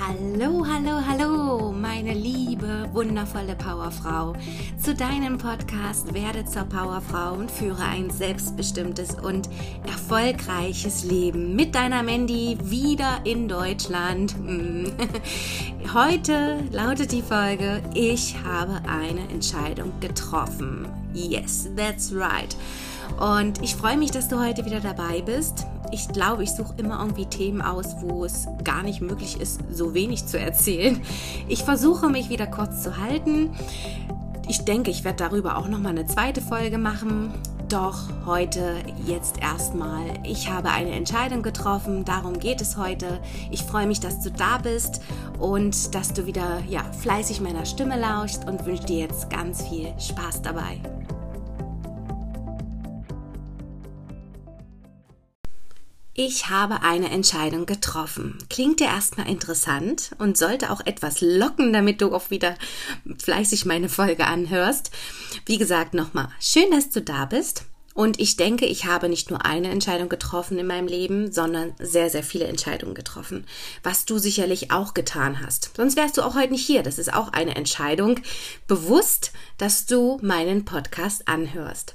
Hallo, hallo, hallo, meine liebe, wundervolle Powerfrau. Zu deinem Podcast Werde zur Powerfrau und führe ein selbstbestimmtes und erfolgreiches Leben mit deiner Mandy wieder in Deutschland. Heute lautet die Folge, ich habe eine Entscheidung getroffen. Yes, that's right. Und ich freue mich, dass du heute wieder dabei bist. Ich glaube, ich suche immer irgendwie Themen aus, wo es gar nicht möglich ist, so wenig zu erzählen. Ich versuche mich wieder kurz zu halten. Ich denke, ich werde darüber auch noch mal eine zweite Folge machen. Doch heute jetzt erstmal. Ich habe eine Entscheidung getroffen. Darum geht es heute. Ich freue mich, dass du da bist und dass du wieder ja, fleißig meiner Stimme lauschst und wünsche dir jetzt ganz viel Spaß dabei. Ich habe eine Entscheidung getroffen. Klingt dir erstmal interessant und sollte auch etwas locken, damit du auch wieder fleißig meine Folge anhörst. Wie gesagt, nochmal, schön, dass du da bist. Und ich denke, ich habe nicht nur eine Entscheidung getroffen in meinem Leben, sondern sehr, sehr viele Entscheidungen getroffen. Was du sicherlich auch getan hast. Sonst wärst du auch heute nicht hier. Das ist auch eine Entscheidung. Bewusst, dass du meinen Podcast anhörst.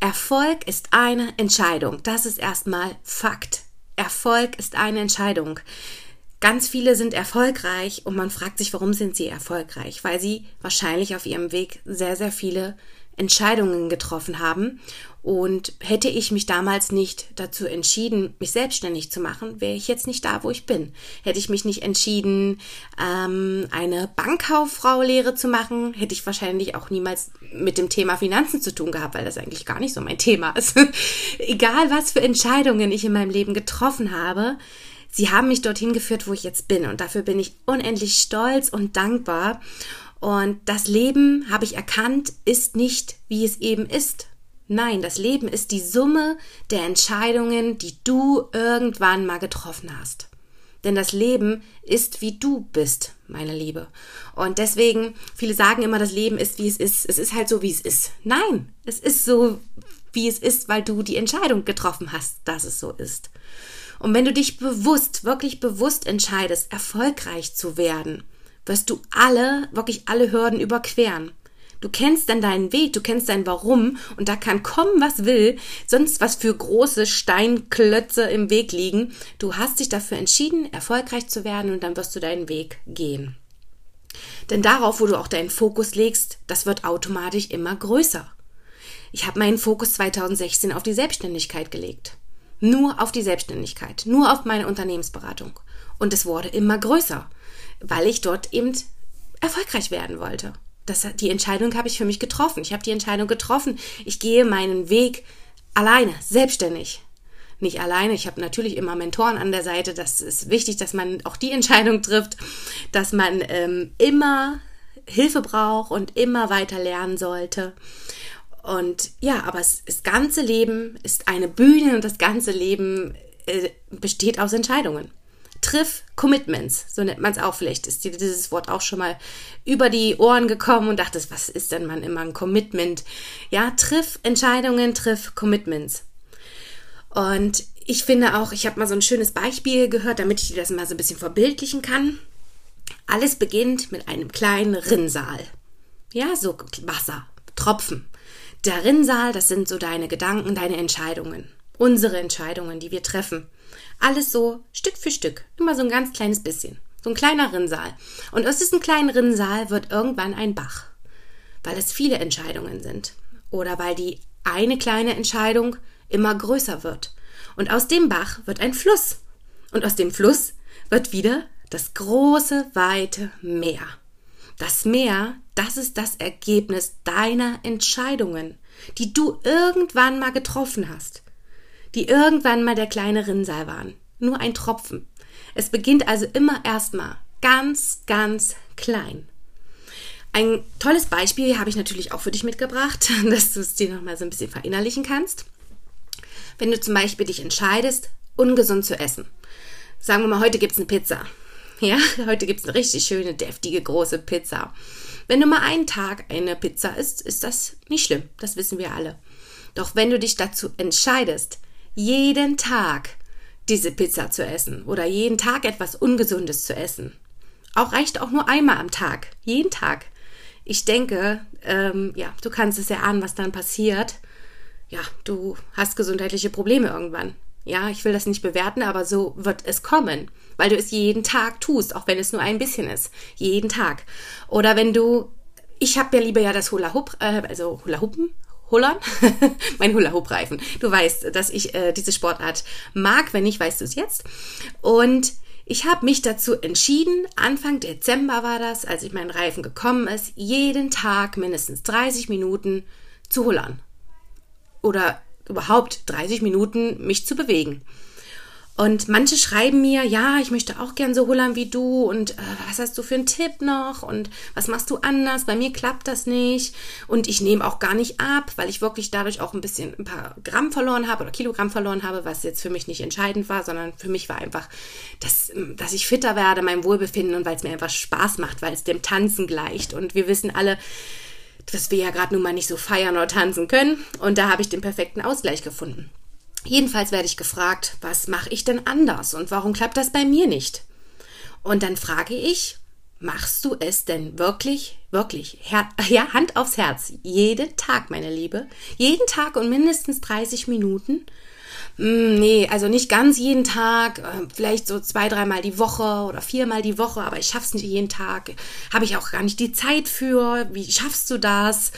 Erfolg ist eine Entscheidung. Das ist erstmal Fakt. Erfolg ist eine Entscheidung. Ganz viele sind erfolgreich und man fragt sich, warum sind sie erfolgreich? Weil sie wahrscheinlich auf ihrem Weg sehr, sehr viele Entscheidungen getroffen haben. Und hätte ich mich damals nicht dazu entschieden, mich selbstständig zu machen, wäre ich jetzt nicht da, wo ich bin. Hätte ich mich nicht entschieden, ähm, eine Bankkauffrau-Lehre zu machen, hätte ich wahrscheinlich auch niemals mit dem Thema Finanzen zu tun gehabt, weil das eigentlich gar nicht so mein Thema ist. Egal, was für Entscheidungen ich in meinem Leben getroffen habe, sie haben mich dorthin geführt, wo ich jetzt bin. Und dafür bin ich unendlich stolz und dankbar. Und das Leben, habe ich erkannt, ist nicht, wie es eben ist. Nein, das Leben ist die Summe der Entscheidungen, die du irgendwann mal getroffen hast. Denn das Leben ist, wie du bist, meine Liebe. Und deswegen, viele sagen immer, das Leben ist, wie es ist. Es ist halt so, wie es ist. Nein, es ist so, wie es ist, weil du die Entscheidung getroffen hast, dass es so ist. Und wenn du dich bewusst, wirklich bewusst entscheidest, erfolgreich zu werden, wirst du alle, wirklich alle Hürden überqueren. Du kennst dann deinen Weg, du kennst dein Warum und da kann kommen, was will, sonst was für große Steinklötze im Weg liegen. Du hast dich dafür entschieden, erfolgreich zu werden und dann wirst du deinen Weg gehen. Denn darauf, wo du auch deinen Fokus legst, das wird automatisch immer größer. Ich habe meinen Fokus 2016 auf die Selbstständigkeit gelegt. Nur auf die Selbstständigkeit, nur auf meine Unternehmensberatung. Und es wurde immer größer weil ich dort eben erfolgreich werden wollte. Das, die Entscheidung habe ich für mich getroffen. Ich habe die Entscheidung getroffen. Ich gehe meinen Weg alleine, selbstständig. Nicht alleine. Ich habe natürlich immer Mentoren an der Seite. Das ist wichtig, dass man auch die Entscheidung trifft, dass man ähm, immer Hilfe braucht und immer weiter lernen sollte. Und ja, aber es, das ganze Leben ist eine Bühne und das ganze Leben äh, besteht aus Entscheidungen. Triff Commitments, so nennt man es auch. Vielleicht ist dir dieses Wort auch schon mal über die Ohren gekommen und dachtest, was ist denn man immer ein Commitment? Ja, triff Entscheidungen, triff Commitments. Und ich finde auch, ich habe mal so ein schönes Beispiel gehört, damit ich dir das mal so ein bisschen verbildlichen kann. Alles beginnt mit einem kleinen Rinnsal. Ja, so Wasser, Tropfen. Der Rinnsal, das sind so deine Gedanken, deine Entscheidungen. Unsere Entscheidungen, die wir treffen. Alles so Stück für Stück, immer so ein ganz kleines bisschen. So ein kleiner Rinnsal. Und aus diesem kleinen Rinnsal wird irgendwann ein Bach. Weil es viele Entscheidungen sind. Oder weil die eine kleine Entscheidung immer größer wird. Und aus dem Bach wird ein Fluss. Und aus dem Fluss wird wieder das große, weite Meer. Das Meer, das ist das Ergebnis deiner Entscheidungen, die du irgendwann mal getroffen hast die irgendwann mal der kleine Rinnsal waren. Nur ein Tropfen. Es beginnt also immer erstmal ganz, ganz klein. Ein tolles Beispiel habe ich natürlich auch für dich mitgebracht, dass du es dir nochmal so ein bisschen verinnerlichen kannst. Wenn du zum Beispiel dich entscheidest, ungesund zu essen. Sagen wir mal, heute gibt es eine Pizza. Ja, heute gibt es eine richtig schöne, deftige, große Pizza. Wenn du mal einen Tag eine Pizza isst, ist das nicht schlimm. Das wissen wir alle. Doch wenn du dich dazu entscheidest, jeden Tag diese Pizza zu essen oder jeden Tag etwas Ungesundes zu essen, Auch reicht auch nur einmal am Tag, jeden Tag. Ich denke, ähm, ja, du kannst es ja ahnen, was dann passiert. Ja, du hast gesundheitliche Probleme irgendwann. Ja, ich will das nicht bewerten, aber so wird es kommen, weil du es jeden Tag tust, auch wenn es nur ein bisschen ist. Jeden Tag. Oder wenn du, ich habe ja lieber ja das Hula Hoop, äh, also Hula Hoopen, Hullern, mein Hula Hoop Reifen. Du weißt, dass ich äh, diese Sportart mag, wenn nicht, weißt du es jetzt. Und ich habe mich dazu entschieden, Anfang Dezember war das, als ich meinen Reifen gekommen ist, jeden Tag mindestens 30 Minuten zu hullern. Oder überhaupt 30 Minuten mich zu bewegen. Und manche schreiben mir, ja, ich möchte auch gern so hullern wie du und äh, was hast du für einen Tipp noch und was machst du anders? Bei mir klappt das nicht und ich nehme auch gar nicht ab, weil ich wirklich dadurch auch ein bisschen ein paar Gramm verloren habe oder Kilogramm verloren habe, was jetzt für mich nicht entscheidend war, sondern für mich war einfach, dass, dass ich fitter werde, mein Wohlbefinden und weil es mir einfach Spaß macht, weil es dem Tanzen gleicht und wir wissen alle, dass wir ja gerade nun mal nicht so feiern oder tanzen können und da habe ich den perfekten Ausgleich gefunden. Jedenfalls werde ich gefragt, was mache ich denn anders und warum klappt das bei mir nicht? Und dann frage ich, machst du es denn wirklich, wirklich, Her ja, Hand aufs Herz, jeden Tag, meine Liebe, jeden Tag und mindestens 30 Minuten? Hm, nee, also nicht ganz jeden Tag, äh, vielleicht so zwei, dreimal die Woche oder viermal die Woche, aber ich schaff's nicht jeden Tag. Habe ich auch gar nicht die Zeit für. Wie schaffst du das?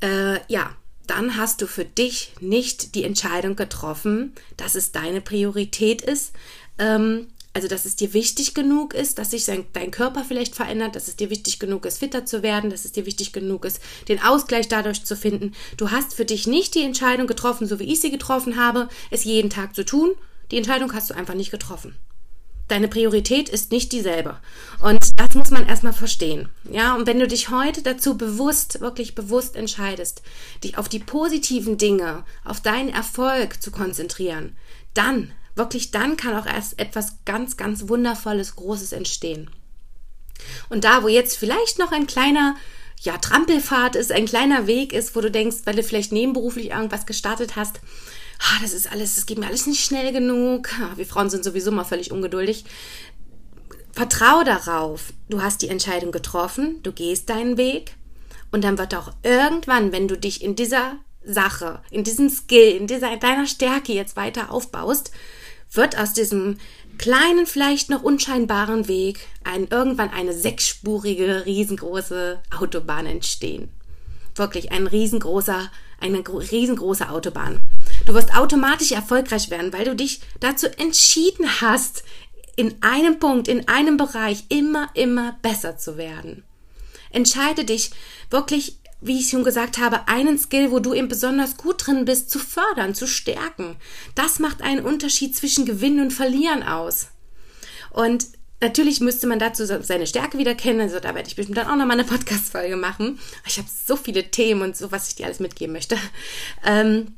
Äh, ja, dann hast du für dich nicht die Entscheidung getroffen, dass es deine Priorität ist. Ähm, also, dass es dir wichtig genug ist, dass sich dein Körper vielleicht verändert, dass es dir wichtig genug ist, fitter zu werden, dass es dir wichtig genug ist, den Ausgleich dadurch zu finden. Du hast für dich nicht die Entscheidung getroffen, so wie ich sie getroffen habe, es jeden Tag zu tun. Die Entscheidung hast du einfach nicht getroffen. Deine Priorität ist nicht dieselbe. Und das muss man erstmal verstehen. Ja, und wenn du dich heute dazu bewusst, wirklich bewusst entscheidest, dich auf die positiven Dinge, auf deinen Erfolg zu konzentrieren, dann, wirklich dann kann auch erst etwas ganz, ganz Wundervolles, Großes entstehen. Und da, wo jetzt vielleicht noch ein kleiner ja, Trampelfahrt ist, ein kleiner Weg ist, wo du denkst, weil du vielleicht nebenberuflich irgendwas gestartet hast, ah, das ist alles, das geht mir alles nicht schnell genug. Wir Frauen sind sowieso mal völlig ungeduldig. Vertraue darauf, du hast die Entscheidung getroffen, du gehst deinen Weg und dann wird auch irgendwann, wenn du dich in dieser Sache, in diesem Skill, in dieser, in deiner Stärke jetzt weiter aufbaust, wird aus diesem kleinen, vielleicht noch unscheinbaren Weg ein, irgendwann eine sechsspurige, riesengroße Autobahn entstehen. Wirklich ein riesengroßer, eine riesengroße Autobahn. Du wirst automatisch erfolgreich werden, weil du dich dazu entschieden hast, in einem Punkt, in einem Bereich immer, immer besser zu werden. Entscheide dich wirklich, wie ich schon gesagt habe, einen Skill, wo du eben besonders gut drin bist, zu fördern, zu stärken. Das macht einen Unterschied zwischen Gewinnen und Verlieren aus. Und Natürlich müsste man dazu seine Stärke wieder kennen. Also da werde ich bestimmt dann auch nochmal eine Podcast-Folge machen. Ich habe so viele Themen und so, was ich dir alles mitgeben möchte. Ähm,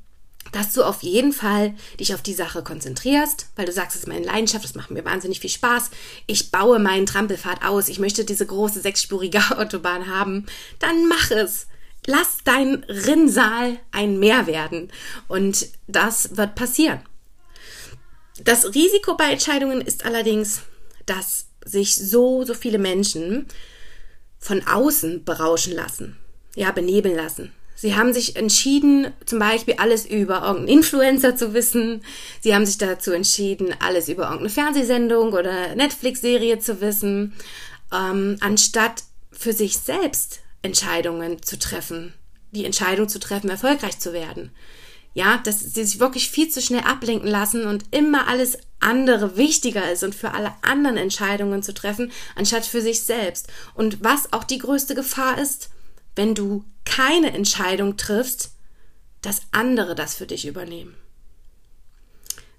dass du auf jeden Fall dich auf die Sache konzentrierst, weil du sagst, es ist meine Leidenschaft, das macht mir wahnsinnig viel Spaß. Ich baue meinen Trampelfahrt aus, ich möchte diese große sechsspurige Autobahn haben. Dann mach es. Lass dein Rinnsal ein Meer werden. Und das wird passieren. Das Risiko bei Entscheidungen ist allerdings, dass sich so, so viele Menschen von außen berauschen lassen, ja, benebeln lassen. Sie haben sich entschieden, zum Beispiel alles über irgendeinen Influencer zu wissen. Sie haben sich dazu entschieden, alles über irgendeine Fernsehsendung oder Netflix-Serie zu wissen, ähm, anstatt für sich selbst Entscheidungen zu treffen, die Entscheidung zu treffen, erfolgreich zu werden. Ja, dass sie sich wirklich viel zu schnell ablenken lassen und immer alles andere wichtiger ist und für alle anderen Entscheidungen zu treffen, anstatt für sich selbst. Und was auch die größte Gefahr ist, wenn du keine Entscheidung triffst, dass andere das für dich übernehmen.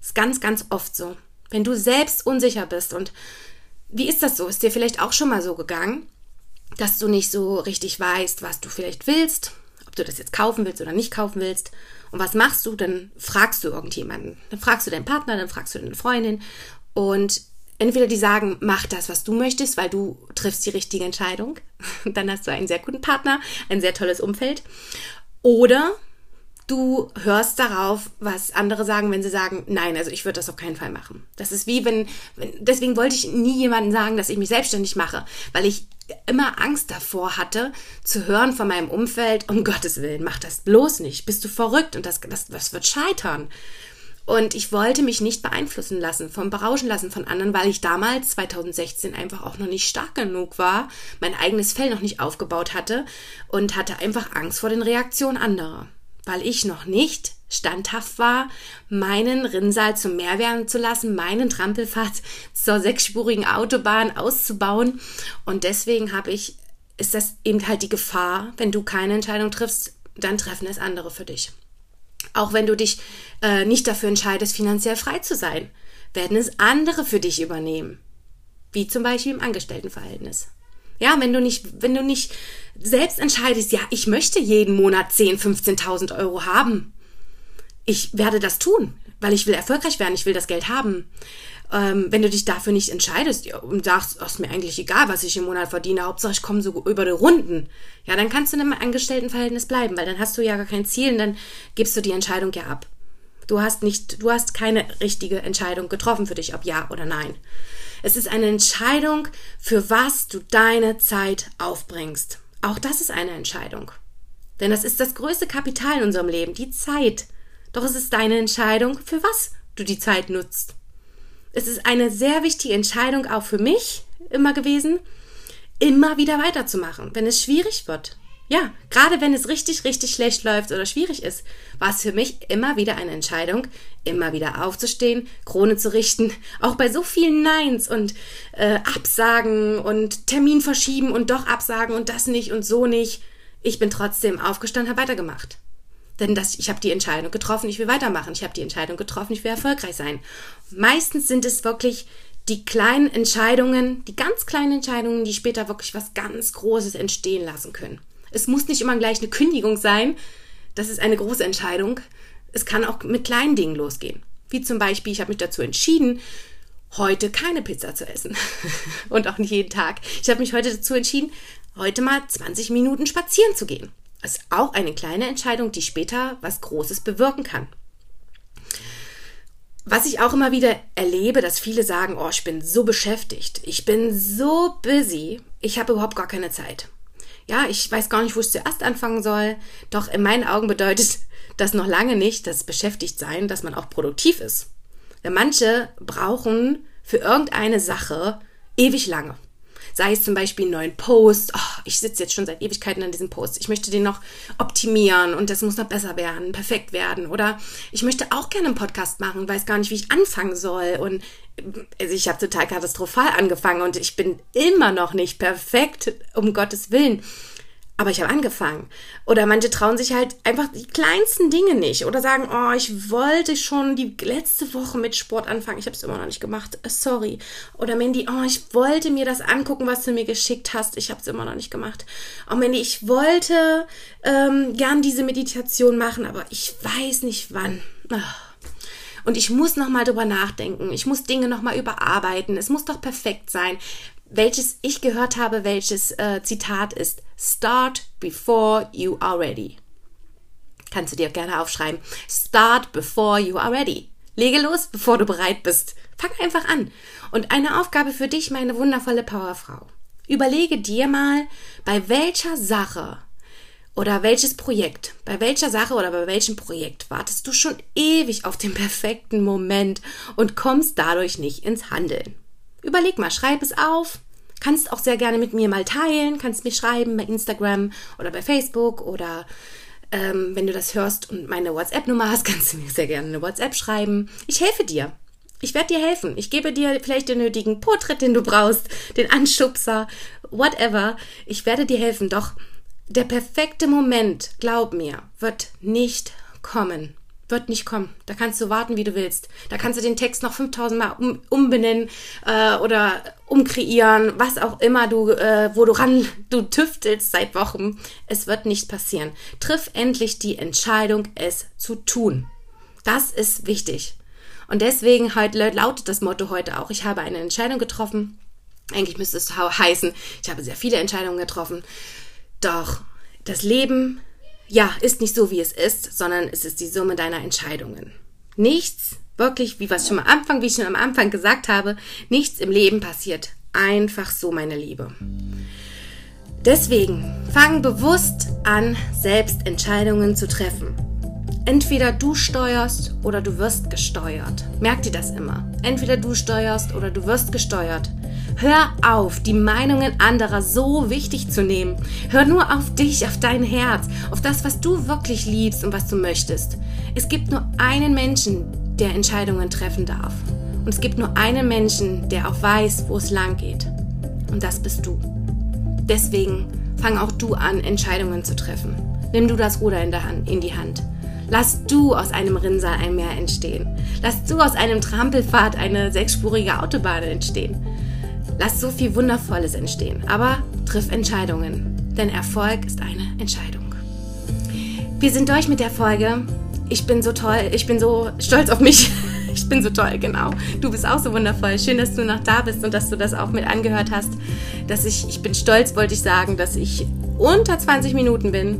Ist ganz, ganz oft so. Wenn du selbst unsicher bist und wie ist das so? Ist dir vielleicht auch schon mal so gegangen, dass du nicht so richtig weißt, was du vielleicht willst, ob du das jetzt kaufen willst oder nicht kaufen willst. Und was machst du? Dann fragst du irgendjemanden. Dann fragst du deinen Partner, dann fragst du deine Freundin. Und entweder die sagen, mach das, was du möchtest, weil du triffst die richtige Entscheidung. Dann hast du einen sehr guten Partner, ein sehr tolles Umfeld. Oder du hörst darauf, was andere sagen, wenn sie sagen, nein, also ich würde das auf keinen Fall machen. Das ist wie wenn, wenn deswegen wollte ich nie jemandem sagen, dass ich mich selbstständig mache, weil ich immer Angst davor hatte, zu hören von meinem Umfeld, um Gottes Willen, mach das bloß nicht, bist du verrückt und das, das, das wird scheitern. Und ich wollte mich nicht beeinflussen lassen, vom berauschen lassen von anderen, weil ich damals, 2016, einfach auch noch nicht stark genug war, mein eigenes Fell noch nicht aufgebaut hatte und hatte einfach Angst vor den Reaktionen anderer. Weil ich noch nicht standhaft war, meinen Rinnsal zum Meer werden zu lassen, meinen Trampelpfad zur sechsspurigen Autobahn auszubauen. Und deswegen habe ich, ist das eben halt die Gefahr, wenn du keine Entscheidung triffst, dann treffen es andere für dich. Auch wenn du dich äh, nicht dafür entscheidest, finanziell frei zu sein, werden es andere für dich übernehmen. Wie zum Beispiel im Angestelltenverhältnis. Ja, wenn du nicht, wenn du nicht selbst entscheidest, ja, ich möchte jeden Monat 10, 15.000 Euro haben. Ich werde das tun, weil ich will erfolgreich werden, ich will das Geld haben. Ähm, wenn du dich dafür nicht entscheidest und sagst, oh, ist mir eigentlich egal, was ich im Monat verdiene, Hauptsache ich komme so über die Runden, ja, dann kannst du in einem Angestelltenverhältnis bleiben, weil dann hast du ja gar kein Ziel und dann gibst du die Entscheidung ja ab. Du hast nicht, du hast keine richtige Entscheidung getroffen für dich, ob ja oder nein. Es ist eine Entscheidung, für was du deine Zeit aufbringst. Auch das ist eine Entscheidung. Denn das ist das größte Kapital in unserem Leben, die Zeit. Doch es ist deine Entscheidung, für was du die Zeit nutzt es ist eine sehr wichtige Entscheidung auch für mich immer gewesen, immer wieder weiterzumachen, wenn es schwierig wird. Ja, gerade wenn es richtig, richtig schlecht läuft oder schwierig ist, war es für mich immer wieder eine Entscheidung, immer wieder aufzustehen, Krone zu richten, auch bei so vielen Neins und äh, Absagen und Termin verschieben und doch absagen und das nicht und so nicht. Ich bin trotzdem aufgestanden, habe weitergemacht. Denn das, ich habe die Entscheidung getroffen, ich will weitermachen. Ich habe die Entscheidung getroffen, ich will erfolgreich sein. Meistens sind es wirklich die kleinen Entscheidungen, die ganz kleinen Entscheidungen, die später wirklich was ganz Großes entstehen lassen können. Es muss nicht immer gleich eine Kündigung sein. Das ist eine große Entscheidung. Es kann auch mit kleinen Dingen losgehen. Wie zum Beispiel, ich habe mich dazu entschieden, heute keine Pizza zu essen. Und auch nicht jeden Tag. Ich habe mich heute dazu entschieden, heute mal 20 Minuten spazieren zu gehen. Ist auch eine kleine Entscheidung, die später was Großes bewirken kann. Was ich auch immer wieder erlebe, dass viele sagen, oh, ich bin so beschäftigt, ich bin so busy, ich habe überhaupt gar keine Zeit. Ja, ich weiß gar nicht, wo ich zuerst anfangen soll, doch in meinen Augen bedeutet das noch lange nicht, das beschäftigt sein, dass man auch produktiv ist. Denn manche brauchen für irgendeine Sache ewig lange. Sei es zum Beispiel einen neuen Post. Oh, ich sitze jetzt schon seit Ewigkeiten an diesem Post. Ich möchte den noch optimieren und das muss noch besser werden, perfekt werden. Oder ich möchte auch gerne einen Podcast machen, weiß gar nicht, wie ich anfangen soll. Und also ich habe total katastrophal angefangen und ich bin immer noch nicht perfekt, um Gottes Willen aber ich habe angefangen. Oder manche trauen sich halt einfach die kleinsten Dinge nicht oder sagen, oh, ich wollte schon die letzte Woche mit Sport anfangen, ich habe es immer noch nicht gemacht, äh, sorry. Oder Mandy, oh, ich wollte mir das angucken, was du mir geschickt hast, ich habe es immer noch nicht gemacht. Oh, Mandy, ich wollte ähm, gern diese Meditation machen, aber ich weiß nicht wann. Ach. Und ich muss nochmal drüber nachdenken. Ich muss Dinge nochmal überarbeiten. Es muss doch perfekt sein welches ich gehört habe, welches äh, Zitat ist. Start before you are ready. Kannst du dir gerne aufschreiben. Start before you are ready. Lege los, bevor du bereit bist. Fang einfach an. Und eine Aufgabe für dich, meine wundervolle Powerfrau. Überlege dir mal, bei welcher Sache oder welches Projekt, bei welcher Sache oder bei welchem Projekt wartest du schon ewig auf den perfekten Moment und kommst dadurch nicht ins Handeln. Überleg mal, schreib es auf. Kannst auch sehr gerne mit mir mal teilen, kannst mich schreiben bei Instagram oder bei Facebook oder ähm, wenn du das hörst und meine WhatsApp-Nummer hast, kannst du mir sehr gerne eine WhatsApp schreiben. Ich helfe dir. Ich werde dir helfen. Ich gebe dir vielleicht den nötigen Porträt, den du brauchst, den Anschubser, whatever. Ich werde dir helfen. Doch der perfekte Moment, glaub mir, wird nicht kommen wird nicht kommen. Da kannst du warten, wie du willst. Da kannst du den Text noch 5000 Mal um, umbenennen äh, oder umkreieren, was auch immer du, äh, wo du ran, du tüftelst seit Wochen. Es wird nicht passieren. Triff endlich die Entscheidung, es zu tun. Das ist wichtig. Und deswegen halt lautet das Motto heute auch, ich habe eine Entscheidung getroffen. Eigentlich müsste es heißen, ich habe sehr viele Entscheidungen getroffen. Doch das Leben ja, ist nicht so, wie es ist, sondern es ist die Summe deiner Entscheidungen. Nichts, wirklich, wie was schon am Anfang, wie ich schon am Anfang gesagt habe, nichts im Leben passiert einfach so, meine Liebe. Deswegen fang bewusst an, selbst Entscheidungen zu treffen. Entweder du steuerst oder du wirst gesteuert. Merk dir das immer. Entweder du steuerst oder du wirst gesteuert. Hör auf, die Meinungen anderer so wichtig zu nehmen. Hör nur auf dich, auf dein Herz, auf das, was du wirklich liebst und was du möchtest. Es gibt nur einen Menschen, der Entscheidungen treffen darf. Und es gibt nur einen Menschen, der auch weiß, wo es lang geht. Und das bist du. Deswegen fang auch du an, Entscheidungen zu treffen. Nimm du das Ruder in, Hand, in die Hand. Lass du aus einem Rinnsal ein Meer entstehen. Lass du aus einem Trampelpfad eine sechsspurige Autobahn entstehen. Lass so viel Wundervolles entstehen, aber triff Entscheidungen, denn Erfolg ist eine Entscheidung. Wir sind durch mit der Folge. Ich bin so toll, ich bin so stolz auf mich. Ich bin so toll, genau. Du bist auch so wundervoll. Schön, dass du noch da bist und dass du das auch mit angehört hast. Dass ich, ich bin stolz, wollte ich sagen, dass ich unter 20 Minuten bin.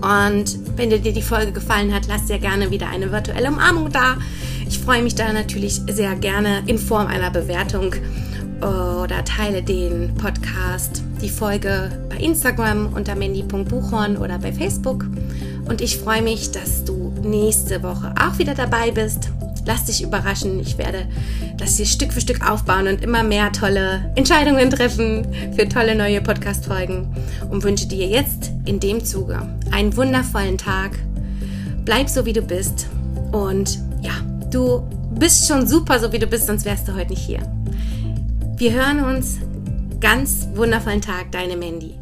Und wenn dir die Folge gefallen hat, lass dir gerne wieder eine virtuelle Umarmung da. Ich freue mich da natürlich sehr gerne in Form einer Bewertung oder teile den Podcast, die Folge bei Instagram unter mandy.buchhorn oder bei Facebook. Und ich freue mich, dass du nächste Woche auch wieder dabei bist. Lass dich überraschen. Ich werde das hier Stück für Stück aufbauen und immer mehr tolle Entscheidungen treffen für tolle neue Podcast-Folgen und wünsche dir jetzt in dem Zuge einen wundervollen Tag. Bleib so, wie du bist. Und ja, du bist schon super, so wie du bist, sonst wärst du heute nicht hier. Wir hören uns. Ganz wundervollen Tag, deine Mandy.